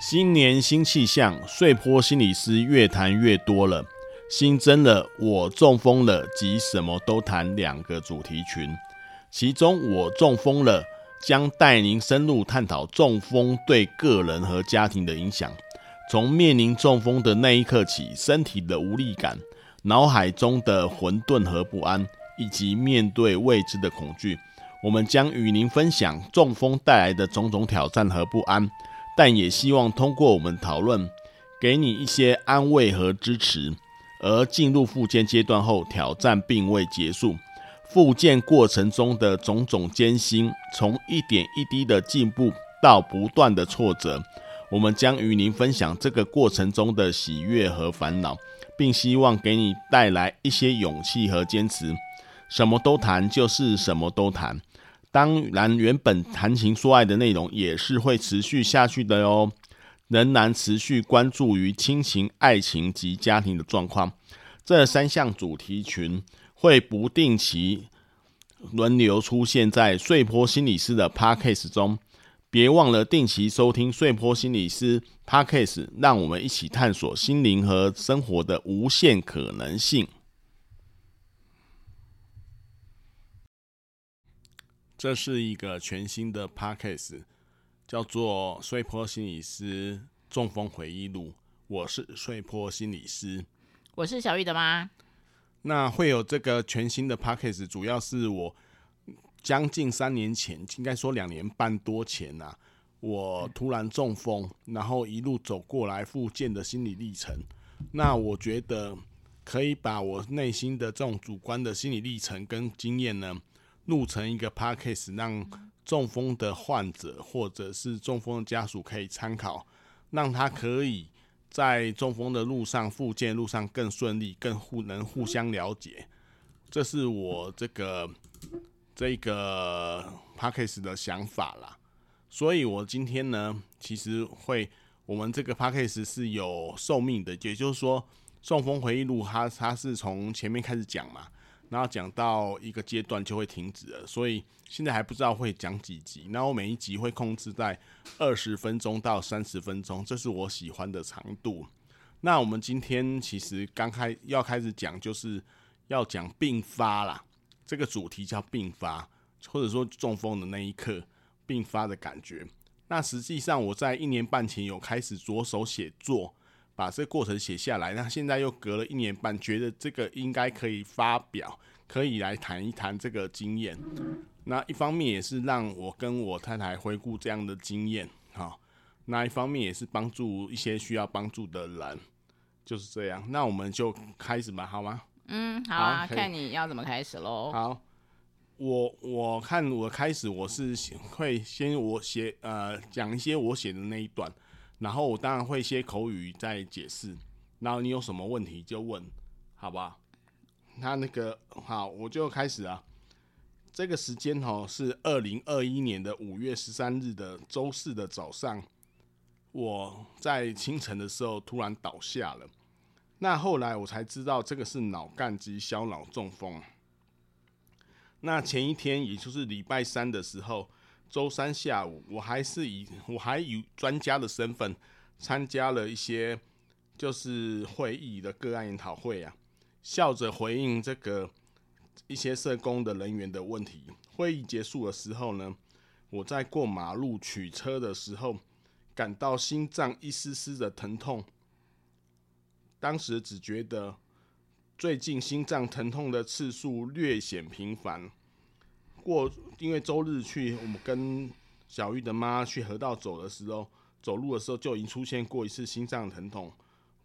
新年新气象，碎坡心理师越谈越多了。新增了我中风了及什么都谈两个主题群，其中我中风了将带您深入探讨中风对个人和家庭的影响，从面临中风的那一刻起，身体的无力感、脑海中的混沌和不安，以及面对未知的恐惧，我们将与您分享中风带来的种种挑战和不安。但也希望通过我们讨论，给你一些安慰和支持。而进入复健阶段后，挑战并未结束。复健过程中的种种艰辛，从一点一滴的进步到不断的挫折，我们将与您分享这个过程中的喜悦和烦恼，并希望给你带来一些勇气和坚持。什么都谈，就是什么都谈。当然，原本谈情说爱的内容也是会持续下去的哟，仍然持续关注于亲情、爱情及家庭的状况。这三项主题群会不定期轮流出现在碎波心理师的 Podcast 中，别忘了定期收听碎波心理师 Podcast，让我们一起探索心灵和生活的无限可能性。这是一个全新的 podcast，叫做《碎波心理师中风回忆录》。我是碎波心理师，我是小玉的妈。那会有这个全新的 podcast，主要是我将近三年前，应该说两年半多前呐、啊，我突然中风，然后一路走过来复健的心理历程。那我觉得可以把我内心的这种主观的心理历程跟经验呢。录成一个 podcast，让中风的患者或者是中风的家属可以参考，让他可以在中风的路上、复健路上更顺利、更互能互相了解。这是我这个这个 podcast 的想法啦。所以我今天呢，其实会我们这个 podcast 是有寿命的，也就是说，中风回忆录它它是从前面开始讲嘛。然后讲到一个阶段就会停止了，所以现在还不知道会讲几集。然后每一集会控制在二十分钟到三十分钟，这是我喜欢的长度。那我们今天其实刚开要开始讲，就是要讲病发啦，这个主题叫病发，或者说中风的那一刻病发的感觉。那实际上我在一年半前有开始着手写作。把这个过程写下来，那现在又隔了一年半，觉得这个应该可以发表，可以来谈一谈这个经验。那一方面也是让我跟我太太回顾这样的经验，好，那一方面也是帮助一些需要帮助的人，就是这样。那我们就开始吧，好吗？嗯，好啊，好，看你要怎么开始喽。好，我我看我开始我是会先我写呃讲一些我写的那一段。然后我当然会一些口语再解释，然后你有什么问题就问，好吧？那？那个好，我就开始啊。这个时间哦是二零二一年的五月十三日的周四的早上，我在清晨的时候突然倒下了。那后来我才知道这个是脑干及小脑中风。那前一天也就是礼拜三的时候。周三下午，我还是以我还以专家的身份参加了一些就是会议的个案研讨会啊，笑着回应这个一些社工的人员的问题。会议结束的时候呢，我在过马路取车的时候，感到心脏一丝丝的疼痛。当时只觉得最近心脏疼痛的次数略显频繁。过，因为周日去，我们跟小玉的妈去河道走的时候，走路的时候就已经出现过一次心脏疼痛。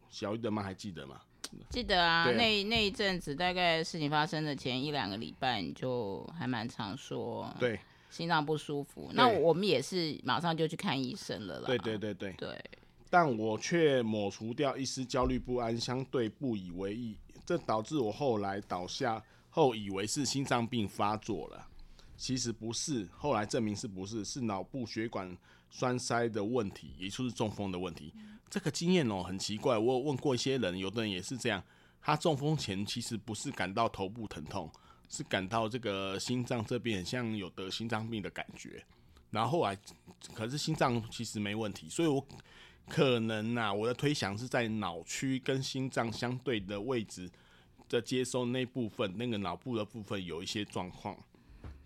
小玉的妈还记得吗？记得啊，啊那那一阵子大概事情发生的前一两个礼拜，你就还蛮常说，对，心脏不舒服。那我们也是马上就去看医生了啦。对对对对。对，但我却抹除掉一丝焦虑不安，相对不以为意，这导致我后来倒下后以为是心脏病发作了。其实不是，后来证明是不是，是脑部血管栓塞的问题，也就是中风的问题。这个经验哦很奇怪，我有问过一些人，有的人也是这样，他中风前其实不是感到头部疼痛，是感到这个心脏这边很像有得心脏病的感觉，然后后来可是心脏其实没问题，所以我可能啊，我的推想是在脑区跟心脏相对的位置的接收那部分，那个脑部的部分有一些状况，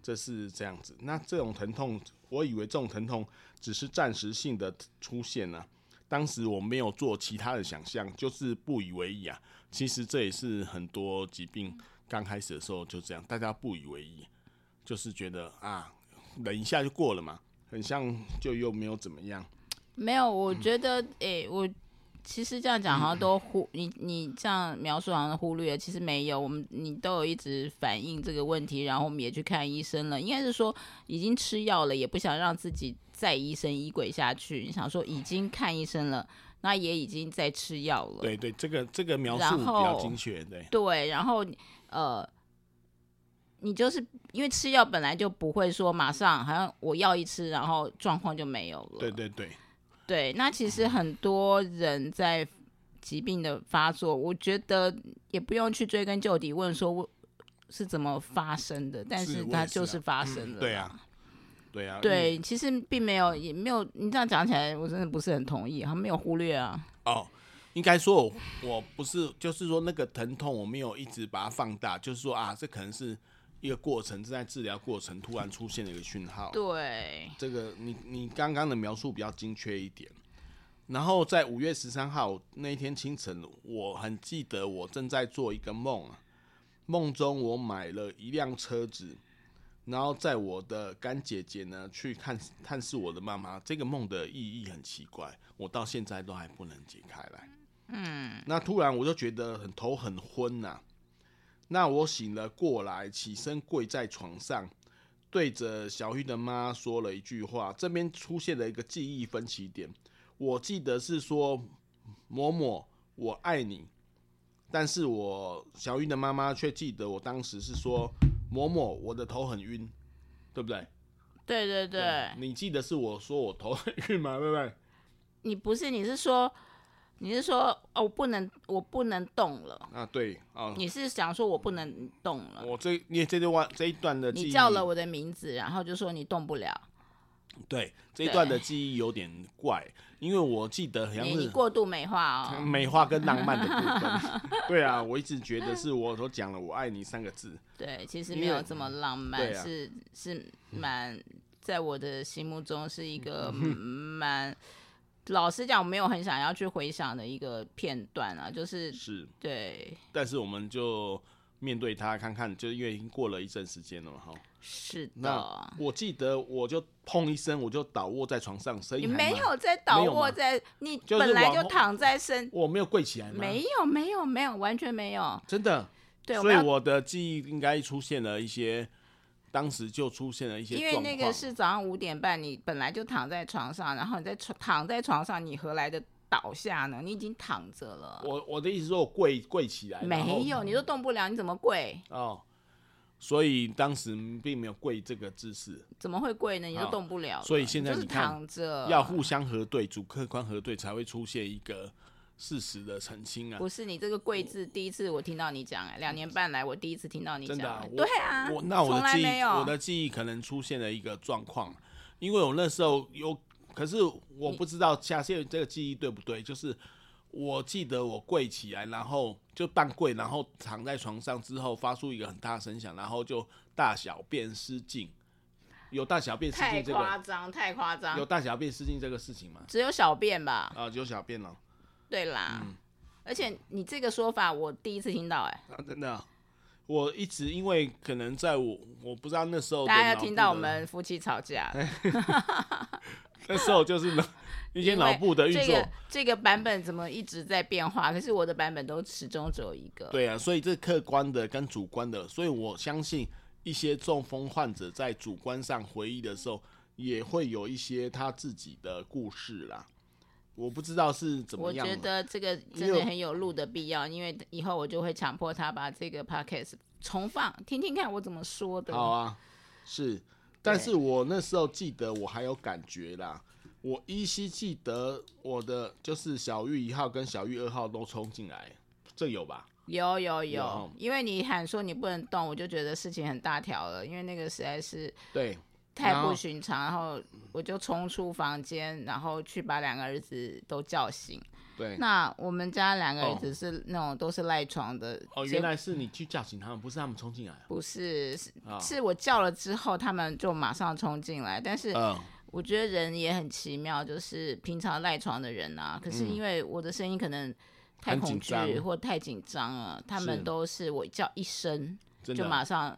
这是这样子。那这种疼痛，我以为这种疼痛只是暂时性的出现呢、当时我没有做其他的想象，就是不以为意啊。其实这也是很多疾病刚开始的时候就这样，大家不以为意，就是觉得啊，忍一下就过了嘛，很像就又没有怎么样。没有，我觉得，诶、我其实这样讲好像都忽你你这样描述好像忽略了，其实没有，我们你都有一直反映这个问题，然后我们也去看医生了，应该是说已经吃药了，也不想让自己。再疑神疑鬼下去，你想说已经看医生了，那也已经在吃药了。对对，这个这个描述比较精确，对。对，然后呃，你就是因为吃药本来就不会说马上，好像我药一吃，然后状况就没有了。对对对。对，那其实很多人在疾病的发作，我觉得也不用去追根究底问说是怎么发生的，但是它就是发生了。嗯、对啊。对啊，对，其实并没有，也没有。你这样讲起来，我真的不是很同意。他没有忽略啊。哦，应该说我，我不是，就是说那个疼痛，我没有一直把它放大，就是说啊，这可能是一个过程，正在治疗过程突然出现了一个讯号。对，这个你你刚刚的描述比较精确一点。然后在五月十三号那一天清晨，我很记得我正在做一个梦啊，梦中我买了一辆车子。然后在我的干姐姐呢去看探视我的妈妈，这个梦的意义很奇怪，我到现在都还不能解开来。嗯，那突然我就觉得很头很昏呐、啊。那我醒了过来，起身跪在床上，对着小玉的妈说了一句话。这边出现了一个记忆分歧点，我记得是说嬷嬷我爱你，但是我小玉的妈妈却记得我当时是说。嬷嬷，我的头很晕，对不对？对对对，对。你记得是我说我头很晕吗？对不对？你不是，你是说，你是说，哦，我不能，我不能动了。啊，对啊。你是想说我不能动了？我这，你这段这一段的记忆，你叫了我的名字，然后就说你动不了。对，这一段的记忆有点怪。因为我记得好像是你过度美化哦，美化跟浪漫的部分。对啊，我一直觉得是我都讲了“我爱你”三个字。对，其实没有这么浪漫，是是蛮在我的心目中是一个蛮老实讲，我没有很想要去回想的一个片段啊，就是是，对。但是我们就面对它看看，就因为已经过了一阵时间了嘛，哈。是的，那我记得我就砰一声，我就倒卧在床上，声音你没有在倒卧在，你本来就躺在身，我没有跪起来吗？没有，没有，没有，完全没有，真的。对，所以我的记忆应该出现了一些，当时就出现了一些，因为那个是早上五点半，你本来就躺在床上，然后你在床躺在床上，你何来的倒下呢？你已经躺着了。我我的意思说，我跪跪起来，没有，你都动不了，你怎么跪？哦。所以当时并没有跪这个姿势，怎么会跪呢？你都动不了了。所以现在你看，躺着要互相核对，主客观核对，才会出现一个事实的澄清啊。不是你这个跪字，第一次我听到你讲，哎，两年半来我第一次听到你讲，真的啊，对啊，我那我的记忆，我的记忆可能出现了一个状况，因为我那时候有，可是我不知道下线这个记忆对不对，就是。我记得我跪起来，然后就半跪，然后躺在床上之后，发出一个很大的声响，然后就大小便失禁。有大小便失禁这个？太夸张，太夸张。有大小便失禁这个事情吗？只有小便吧。啊，只有小便了。对啦，嗯，而且你这个说法我第一次听到，欸，哎，啊，真的，我一直因为可能在我我不知道那时候大家要听到我们夫妻吵架，那时候就是呢。一些脑部的运作，這個这个版本怎么一直在变化？可是我的版本都始终只有一个。对啊，所以这客观的跟主观的，所以我相信一些中风患者在主观上回忆的时候，也会有一些他自己的故事啦。我不知道是怎么样。我觉得这个真的很有录的必要，因为以后我就会强迫他把这个 podcast 重放，听听看我怎么说的。好啊，是，但是我那时候记得我还有感觉啦。我依稀记得我的就是小玉一号跟小玉二号都冲进来，这有吧？有有有，有，因为你喊说你不能动，我就觉得事情很大条了，因为那个实在是对，太不寻常，然后我就冲出房间，然后去把两个儿子都叫醒。对，那我们家两个儿子是那种都是赖床的。哦，原来是你去叫醒他们，不是他们冲进来。不是，是，哦，是我叫了之后，他们就马上冲进来。但是，我觉得人也很奇妙，就是平常赖床的人啊，可是因为我的声音可能太恐惧或太紧张了，他们都是我叫一声就马上，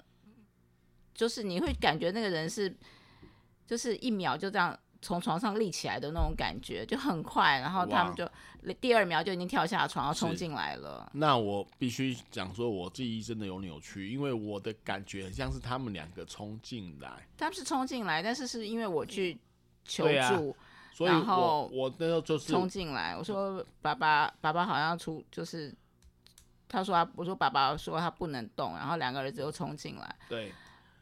就是你会感觉那个人是，就是一秒就这样。从床上立起来的那种感觉就很快，然后他们就第二秒就已经跳下床，然后冲进来了。那我必须讲说，我记忆真的有扭曲，因为我的感觉很像是他们两个冲进来。他们是冲进来，但是是因为我去求助，啊、所以然后我那时候就是冲进来。我说爸爸，爸爸好像出就是，他说他，我说爸爸说他不能动，然后两个儿子又冲进来。对，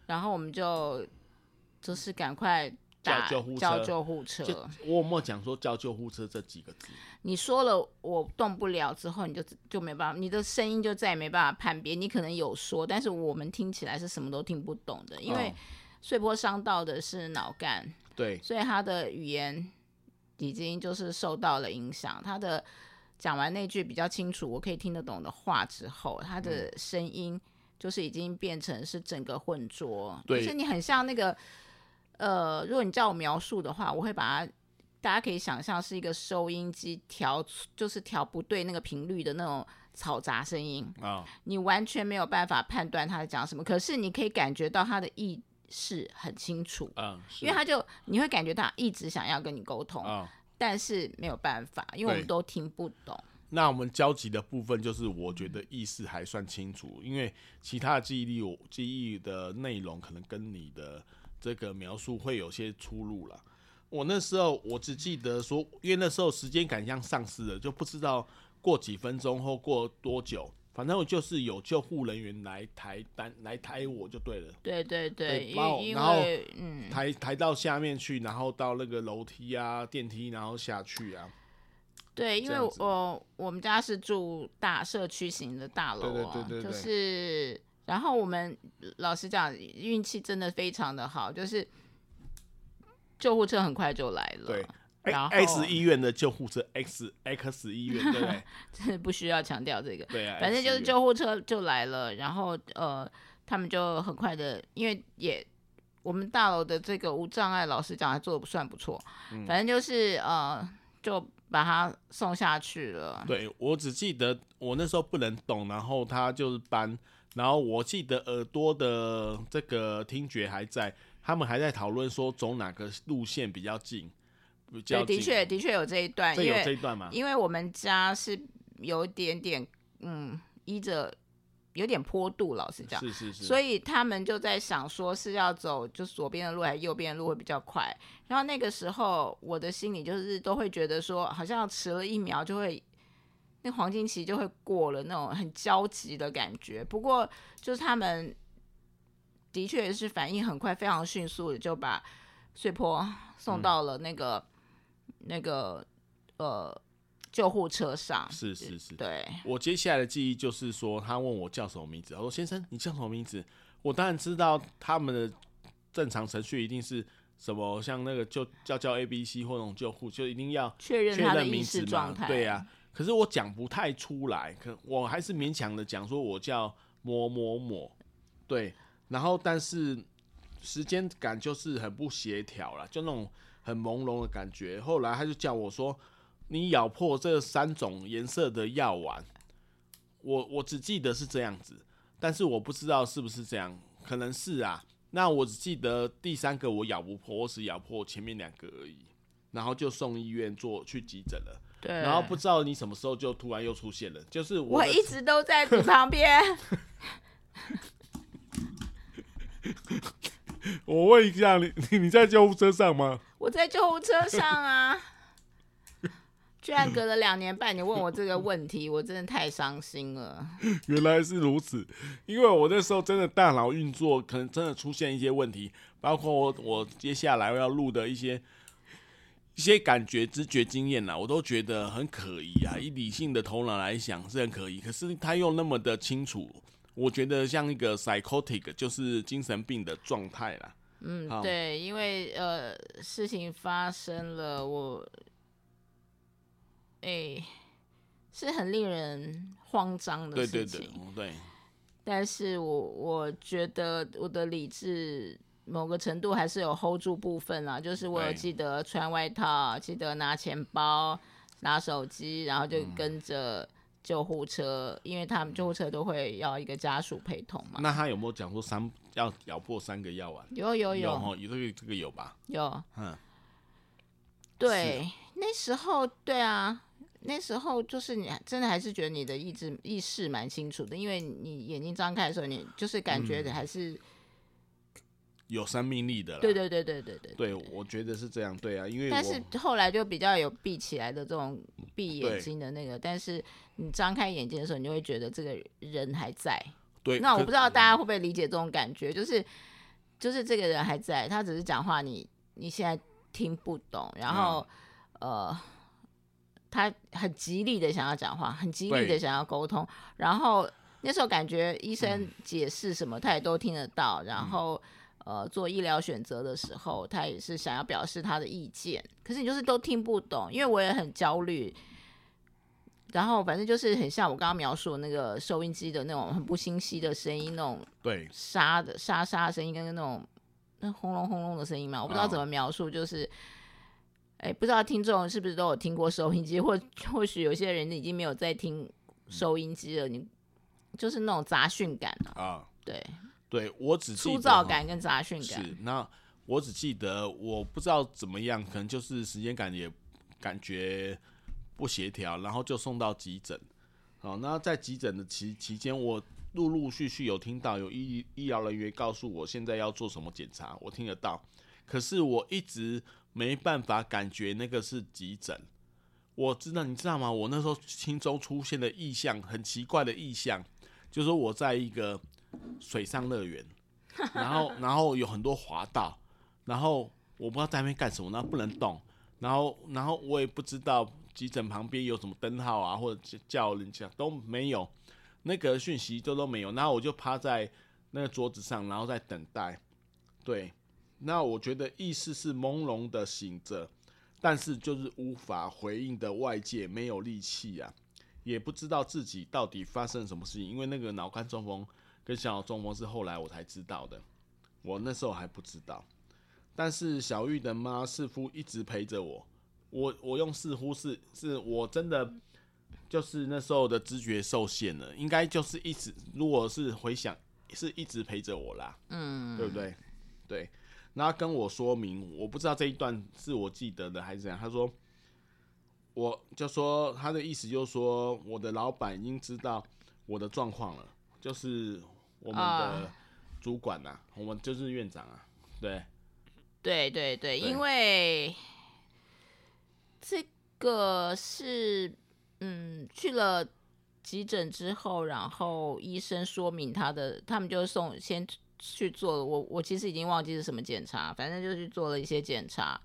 然后我们就就是赶快。叫救护车，叫救护车。我有没有讲说叫救护车这几个字？你说了我动不了之后，你就就没办法，你的声音就再也没办法判别。你可能有说，但是我们听起来是什么都听不懂的，因为碎波伤到的是脑干，对，所以他的语言已经就是受到了影响。他的讲完那句比较清楚，我可以听得懂的话之后，他的声音就是已经变成是整个混浊，对，就是你很像那个。呃，如果你叫我描述的话，我会把它，大家可以想象是一个收音机调，就是调不对那个频率的那种嘈杂声音啊，你完全没有办法判断他在讲什么，可是你可以感觉到他的意识很清楚嗯，因为他就你会感觉他一直想要跟你沟通啊，但是没有办法，因为我们都听不懂。那我们交集的部分就是，我觉得意识还算清楚，因为其他的记忆力，我记忆的内容可能跟你的。这个描述会有些出入了。我那时候我只记得说，因为那时候时间感像丧失了，就不知道过几分钟或过多久，反正我就是有救护人员来抬单来抬我就对了。对对对，然后然后嗯，抬抬到下面去，然后到那个楼梯啊电梯，然后下去啊。对，因为我我们家是住大社区型的大楼啊，对对对就是。然后我们老实讲，运气真的非常的好，就是救护车很快就来了。对，然后 X 医院的救护车，X X 医院，对不对？这不需要强调这个。对啊，反正就是救护车就来了，然后呃，他们就很快的，因为也我们大楼的这个无障碍，老实讲还做的不算不错。嗯，反正就是呃，就把他送下去了。对，我只记得我那时候不能动，然后他就是搬。然后我记得耳朵的这个听觉还在，他们还在讨论说走哪个路线比较近。比较近。对，的确的确有这一段，这有这一段吗？因为我们家是有一点点嗯依着有点坡度，老实讲，是是是，所以他们就在想说是要走就左边的路还是右边的路会比较快。然后那个时候我的心里就是都会觉得说好像迟了一秒就会。那黄金期就会过了，那种很焦急的感觉。不过，就是他们的确是反应很快，非常迅速的就把碎坡送到了那个、嗯、那个呃救护车上。是是是，对。我接下来的记忆就是说，他问我叫什么名字，我说先生，你叫什么名字？我当然知道他们的正常程序一定是什么，像那个就叫叫 A B C 或那种救护，就一定要确认他的意识状态。对呀、啊。可是我讲不太出来，可我还是勉强的讲说，我叫某某某，对，然后但是时间感就是很不协调了，就那种很朦胧的感觉。后来他就叫我说，你咬破这三种颜色的药丸，我我只记得是这样子，但是我不知道是不是这样，可能是啊。那我只记得第三个我咬不破，我只咬破前面两个而已，然后就送医院做去急诊了。对，然后不知道你什么时候就突然又出现了，就是我，我一直都在你旁边。我问一下你，你在救护车上吗？我在救护车上啊！居然隔了两年半，你问我这个问题，我真的太伤心了。原来是如此，因为我那时候真的大脑运作可能真的出现一些问题，包括我我接下来要录的一些。一些感觉、知觉、经验呐，我都觉得很可疑啊。以理性的头脑来想是很可疑，可是他又那么的清楚，我觉得像一个 psychotic，就是精神病的状态啦。嗯，对，因为呃，事情发生了，我，哎、欸，是很令人慌张的事情。对对对，对。但是我我觉得我的理智某个程度还是有 hold 住部分啦，就是我有记得穿外套，记得拿钱包、拿手机，然后就跟着救护车，嗯、因为他们救护车都会要一个家属陪同嘛。那他有没有讲说三要咬破三个药丸？有有有，有这个这个有吧？有，嗯，对，那时候对啊。那时候就是你真的还是觉得你的意志意识蛮清楚的，因为你眼睛张开的时候，你就是感觉还是、嗯、有生命力的。对对对对对对。对，我觉得是这样。对啊，因为但是后来就比较有闭起来的这种闭眼睛的那个，但是你张开眼睛的时候，你就会觉得这个人还在。对。那我不知道大家会不会理解这种感觉，就是就是这个人还在，他只是讲话你你现在听不懂，然后、嗯、呃。他很极力的想要讲话，很极力的想要沟通，然后那时候感觉医生解释什么，他也都听得到。嗯、然后，呃，做医疗选择的时候，他也是想要表示他的意见，可是你就是都听不懂，因为我也很焦虑。然后，反正就是很像我刚刚描述的那个收音机的那种很不清晰的声音，那种对沙的沙沙的声音，跟那种那轰隆轰隆的声音嘛，我不知道怎么描述，就是。哎，不知道听众是不是都有听过收音机，或或许有些人已经没有在听收音机了。你就是那种杂讯感啊，对，对我只粗糙感跟杂讯感。是，那我只记得我不知道怎么样，可能就是时间感也感觉不协调，然后就送到急诊。好，那在急诊的期期间，我陆陆续续有听到有医医疗人员告诉我现在要做什么检查，我听得到，可是我一直。没办法感觉那个是急诊，我知道，你知道吗？我那时候心中出现的意象，很奇怪的意象，就是我在一个水上乐园，然后然后有很多滑道，然后我不知道在那边干什么，然后不能动，然后然后我也不知道急诊旁边有什么灯号啊，或者叫人家都没有，那个讯息都都没有，然后我就趴在那个桌子上，然后在等待，对。那我觉得意识是朦胧的醒着，但是就是无法回应的外界，没有力气啊，也不知道自己到底发生什么事情。因为那个脑干中风跟小脑中风是后来我才知道的，我那时候还不知道。但是小玉的妈似乎一直陪着我，我我用似乎是是我真的就是那时候的知觉受限了，应该就是一直，如果是回想是一直陪着我啦，嗯，对不对？对。那他跟我说明，我不知道这一段是我记得的还是怎样。他说，我就说他的意思就是说，我的老板已经知道我的状况了，就是我们的主管呐、啊，uh, 我们就是院长啊，对，对对对，对因为这个是嗯去了急诊之后，然后医生说明他的，他们就送先。去做了，我我其实已经忘记是什么检查，反正就去做了一些检查，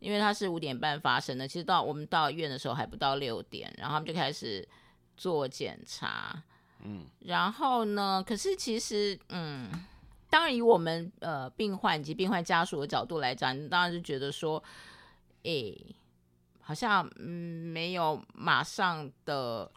因为他是五点半发生的，其实到我们到医院的时候还不到六点，然后他们就开始做检查，嗯，然后呢，可是其实，嗯，当然以我们呃病患以及病患家属的角度来讲，你当然是觉得说，哎、欸，好像嗯没有马上的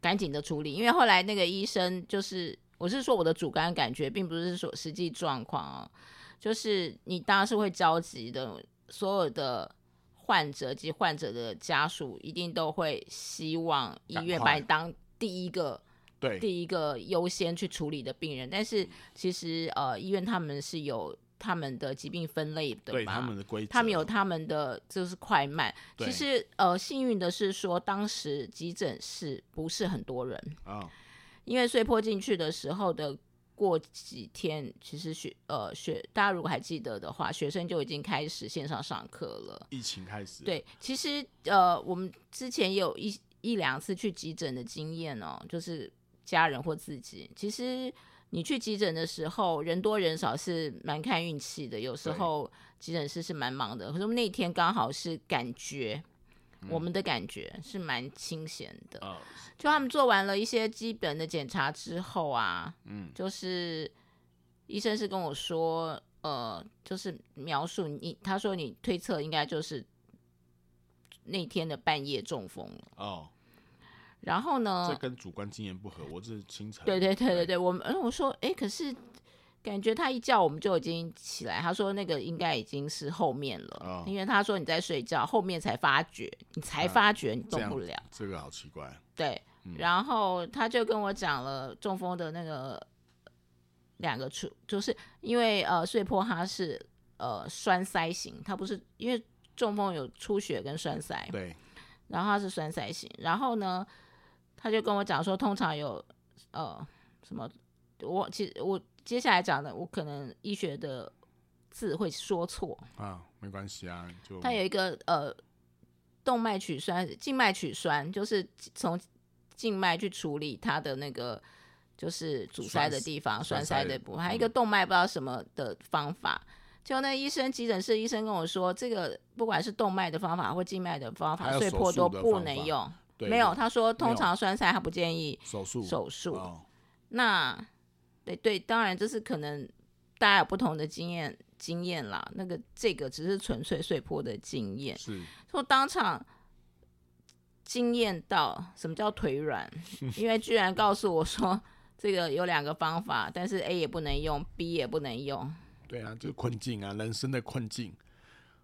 赶紧的处理，因为后来那个医生就是。我是说我的主观感觉，并不是说实际状况哦，就是你当然是会着急的，所有的患者及患者的家属一定都会希望医院把你当第一个，对，第一个优先去处理的病人。但是其实呃，医院他们是有他们的疾病分类的，对，他们的规则，他们有他们的就是快慢。其实呃，幸运的是说当时急诊室不是很多人啊。哦因为碎破进去的时候的过几天，其实学呃学大家如果还记得的话，学生就已经开始线上上课了。疫情开始。对，其实呃我们之前也有一一两次去急诊的经验哦，就是家人或自己。其实你去急诊的时候，人多人少是蛮看运气的，有时候急诊室是蛮忙的。可是那天刚好是感觉。我们的感觉是蛮清闲的，嗯，就他们做完了一些基本的检查之后啊，嗯，就是医生是跟我说，呃，就是描述你，他说你推测应该就是那天的半夜中风了哦。然后呢，这跟主观经验不合，我是清晨。对对对对对，我们，我说，哎，可是感觉他一叫我们就已经起来。他说那个应该已经是后面了，哦、因为他说你在睡觉，后面才发觉，你才发觉你动不了。啊、这，这个好奇怪。对，嗯、然后他就跟我讲了中风的那个两个处，就是因为呃，睡破他是呃栓塞型，他不是因为中风有出血跟栓塞，对，然后他是栓塞型，然后呢。他就跟我讲说，通常有呃什么，我其实我接下来讲的，我可能医学的字会说错啊，没关系啊，就他有一个呃动脉曲栓、静脉曲栓，就是从静脉去处理它的那个就是阻塞的地方、栓塞的部分，还有一个动脉不知道什么的方法。就那医生急诊室医生跟我说，这个不管是动脉的方法或静脉的方法，碎破都不能用。没有，他说通常栓塞他不建议手术。手术，哦、那对对，当然这是可能大家有不同的经验经验啦。那个这个只是纯粹碎坡的经验，是说当场惊艳到什么叫腿软，因为居然告诉我说这个有两个方法，但是 A 也不能用，B 也不能用。对啊，就是困境啊，人生的困境，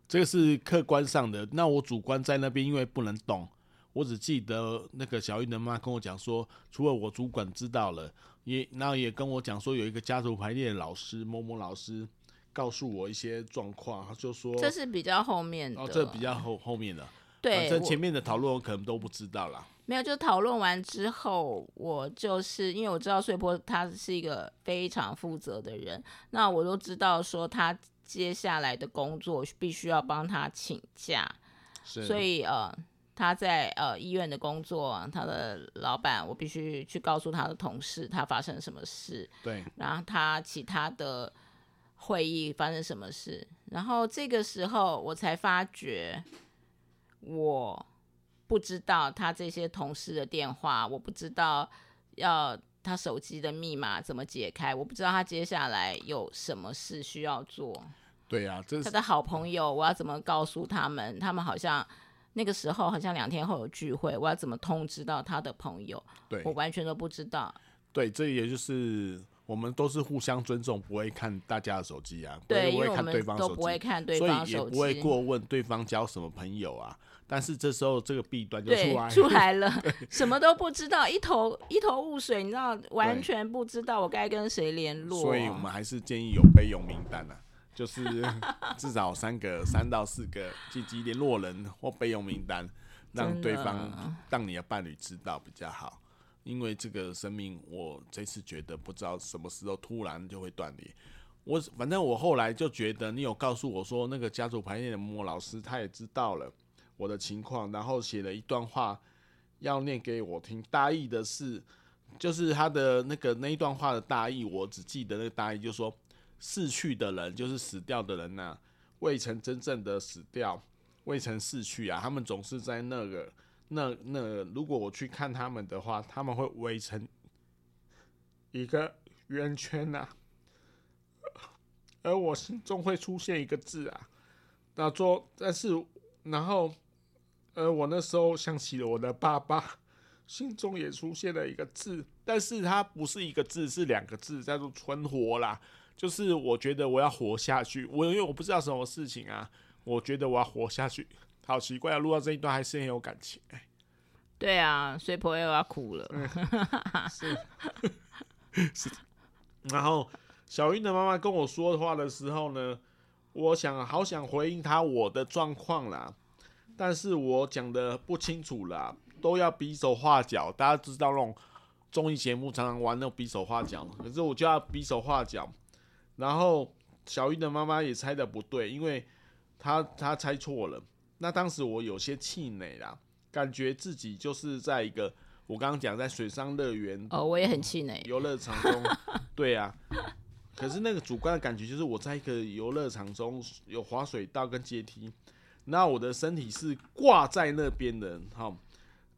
这个是客观上的。那我主观在那边，因为不能动。我只记得那个小玉的妈跟我讲说，除了我主管知道了，也然后也跟我讲说，有一个家族排列的老师某某老师告诉我一些状况，他就说这是比较后面的，哦，这比较后后面的，对，反正前面的讨论我可能都不知道啦。没有，就讨论完之后，我就是因为我知道穗波他是一个非常负责的人，那我都知道说他接下来的工作必须要帮他请假，所以呃。他在呃医院的工作，他的老板，我必须去告诉他的同事他发生什么事。对，然后他其他的会议发生什么事，然后这个时候我才发觉，我不知道他这些同事的电话，我不知道要他手机的密码怎么解开，我不知道他接下来有什么事需要做。对呀、啊，这是他的好朋友，我要怎么告诉他们？他们好像。那个时候好像两天后有聚会，我要怎么通知到他的朋友？对，我完全都不知道。对，这也就是我们都是互相尊重，不会看大家的手机啊，对，不会看对方手机，都不会看对方手机，所以也不会过问对方交什么朋友啊。但是这时候这个弊端就出来出来了，什么都不知道，一头一头雾水，你知道，完全不知道我该跟谁联络。所以我们还是建议有备用名单啊。就是 至少三个、三到四个积极联络人或备用名单，让对方让你的伴侣知道比较好。因为这个生命，我这次觉得不知道什么时候突然就会断裂。我反正我后来就觉得，你有告诉我说，那个家族排列的某某老师他也知道了我的情况，然后写了一段话要念给我听。大意的是，就是他的那个那一段话的大意，我只记得那个大意，就是说。逝去的人就是死掉的人呐、未曾真正的死掉，未曾逝去啊。他们总是在那个那那，如果我去看他们的话，他们会围成一个圆圈呐、而我心中会出现一个字啊，那做但是然后，呃，我那时候想起了我的爸爸，心中也出现了一个字，但是它不是一个字，是两个字，叫做存活啦。就是我觉得我要活下去，我因为我不知道什么事情啊，我觉得我要活下去，好奇怪啊！录到这一段还是很有感情，欸，对啊，所以朋友要哭了。嗯、是，是。然后小云的妈妈跟我说话的时候呢，我想好想回应她我的状况啦，但是我讲的不清楚啦，都要比手画脚。大家知道那种综艺节目常常玩那种比手画脚，可是我就要比手画脚。然后小玉的妈妈也猜的不对，因为她她猜错了。那当时我有些气馁啦，感觉自己就是在一个我刚刚讲在水上乐园哦，我也很气馁。游乐场中，对啊。可是那个主观的感觉就是我在一个游乐场中有滑水道跟阶梯，那我的身体是挂在那边的，好，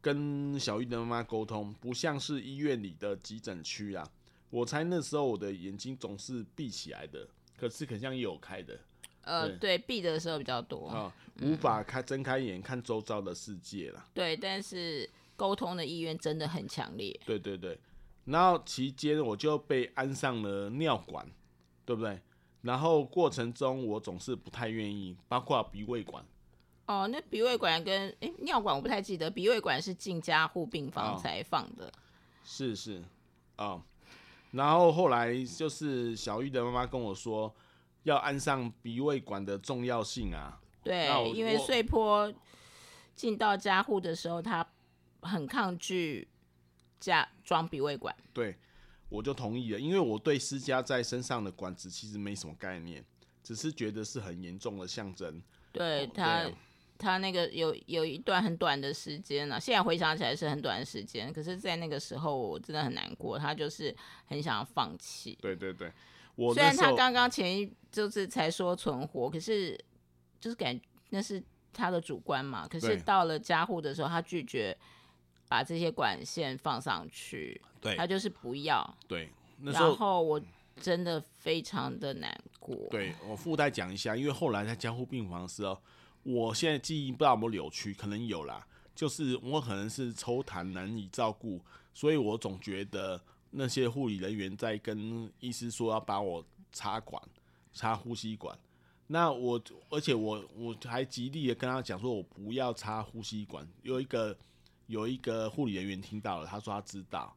跟小玉的妈妈沟通，不像是医院里的急诊区啊。我猜那时候我的眼睛总是闭起来的，可是很像也有开的。呃，对，闭的时候比较多啊，无法开睁开眼看周遭的世界啦。对，但是沟通的意愿真的很强烈。对对对，然后期间我就被安上了尿管，对不对？然后过程中我总是不太愿意，包括鼻胃管。哦，那鼻胃管跟诶尿管我不太记得，鼻胃管是进加护病房才放的。哦、是是啊、哦，然后后来就是小玉的妈妈跟我说。要安上鼻胃管的重要性啊！对，因为碎坡进到家护的时候，他很抗拒加装鼻胃管。对，我就同意了，因为我对施加在身上的管子其实没什么概念，只是觉得是很严重的象征。对他，对他那个有有一段很短的时间啊，现在回想起来是很短的时间，可是，在那个时候我真的很难过，他就是很想要放弃。对对对。虽然他刚刚前一就是才说存活，可是就是感那是他的主观嘛。可是到了加护的时候，他拒绝把这些管线放上去，对，他就是不要。对，然后我真的非常的难过。对，我附带讲一下，因为后来在加护病房的时候，我现在记忆不知道有没有扭曲，可能有啦。就是我可能是抽痰难以照顾，所以我总觉得。那些护理人员在跟医师说要把我插管，插呼吸管。那我而且我我还极力的跟他讲说，我不要插呼吸管。有一个有一个护理人员听到了，他说他知道。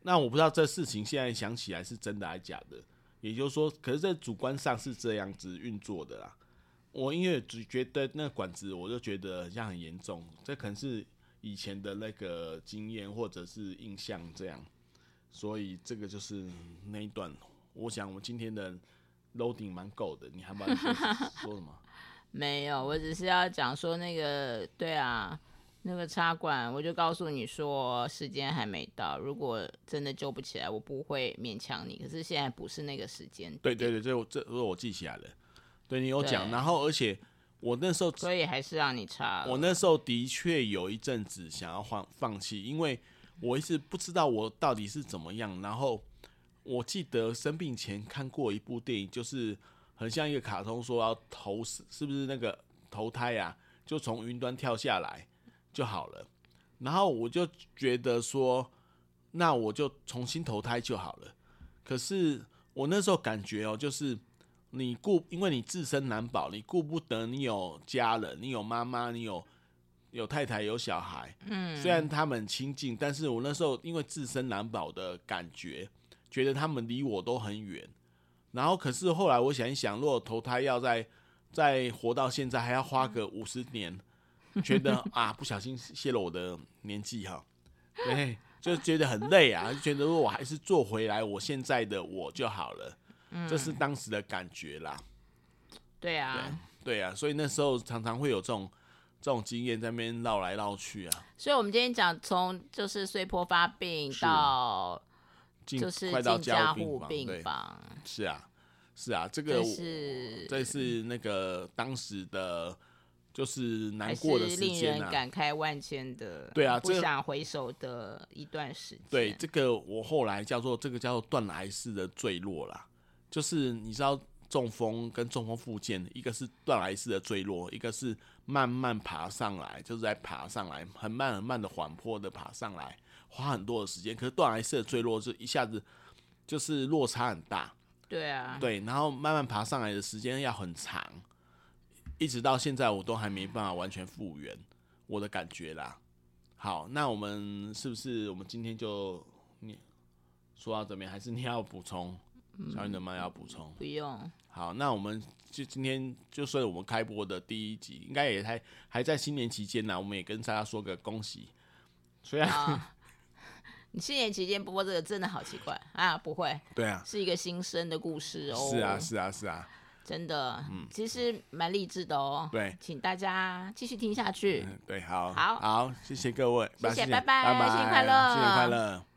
那我不知道这事情现在想起来是真的还是假的。也就是说，可是这主观上是这样子运作的啦。我因为只觉得那管子，我就觉得像很严重。这可能是以前的那个经验或者是印象这样。所以这个就是那一段，我想我今天的 loading 蛮够的，你还蛮说，说什么？没有，我只是要讲说那个，对啊，那个插管，我就告诉你说时间还没到，如果真的救不起来，我不会勉强你。可是现在不是那个时间。对对对，这我这我我记起来了。对你有讲，然后而且我那时候，所以还是让你插。我那时候的确有一阵子想要放放弃，因为。我一直不知道我到底是怎么样，然后我记得生病前看过一部电影，就是很像一个卡通，说要投是是不是那个投胎呀，就从云端跳下来就好了。然后我就觉得说，那我就重新投胎就好了。可是我那时候感觉哦，就是你顾，因为你自身难保，你顾不得你有家人，你有妈妈，你有。有太太有小孩，嗯，虽然他们亲近，但是我那时候因为自身难保的感觉，觉得他们离我都很远。然后，可是后来我想一想，如果投胎要再再活到现在，还要花个五十年，觉得啊，不小心泄露我的年纪哈，对，就觉得很累啊，就觉得如果我还是做回来我现在的我就好了，嗯，这是当时的感觉啦。对啊，对，对啊，所以那时候常常会有这种。这种经验在那边绕来绕去啊，所以我们今天讲从就是穗波发病到就是快到加护病房，是啊，是啊，这个是这是那个当时的，就是难过的时间啊，令人感慨万千的，对啊，不想回首的一段时间。对，这个我后来叫做这个叫做断崖式的坠落啦，就是你知道。中风跟中风复健，一个是断崖式的坠落，一个是慢慢爬上来，就是在爬上来，很慢很慢的缓坡的爬上来，花很多的时间。可是断崖式的坠落，就一下子就是落差很大。对啊，对，然后慢慢爬上来的时间要很长，一直到现在我都还没办法完全复原，我的感觉啦。好，那我们是不是我们今天就你说到这边，还是你要补充？小云的妈要补充？不用。好，那我们就今天就算我们开播的第一集，应该也还还在新年期间呢。我们也跟大家说个恭喜。虽然、哦、你新年期间播这个真的好奇怪啊，不会？对啊，是一个新生的故事哦。是啊，是啊，是啊，真的，嗯，其实蛮励志的哦。对，请大家继续听下去。嗯、对，好，好，好，谢谢各位，谢谢，拜拜，拜拜，新年快乐，新年快乐。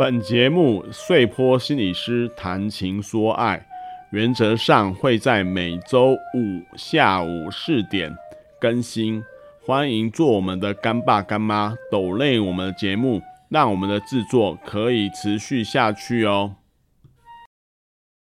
本节目碎坡心理师谈情说爱，原则上会在每周五下午四点更新。欢迎做我们的干爸干妈，抖累我们的节目，让我们的制作可以持续下去哦。